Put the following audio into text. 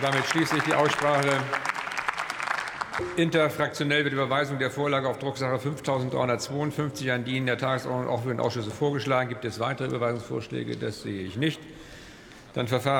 Damit schließe ich die Aussprache. Interfraktionell wird Überweisung der Vorlage auf Drucksache 5352 an die in der Tagesordnung auch für den Ausschüsse vorgeschlagen. Gibt es weitere Überweisungsvorschläge? Das sehe ich nicht. Dann verfahren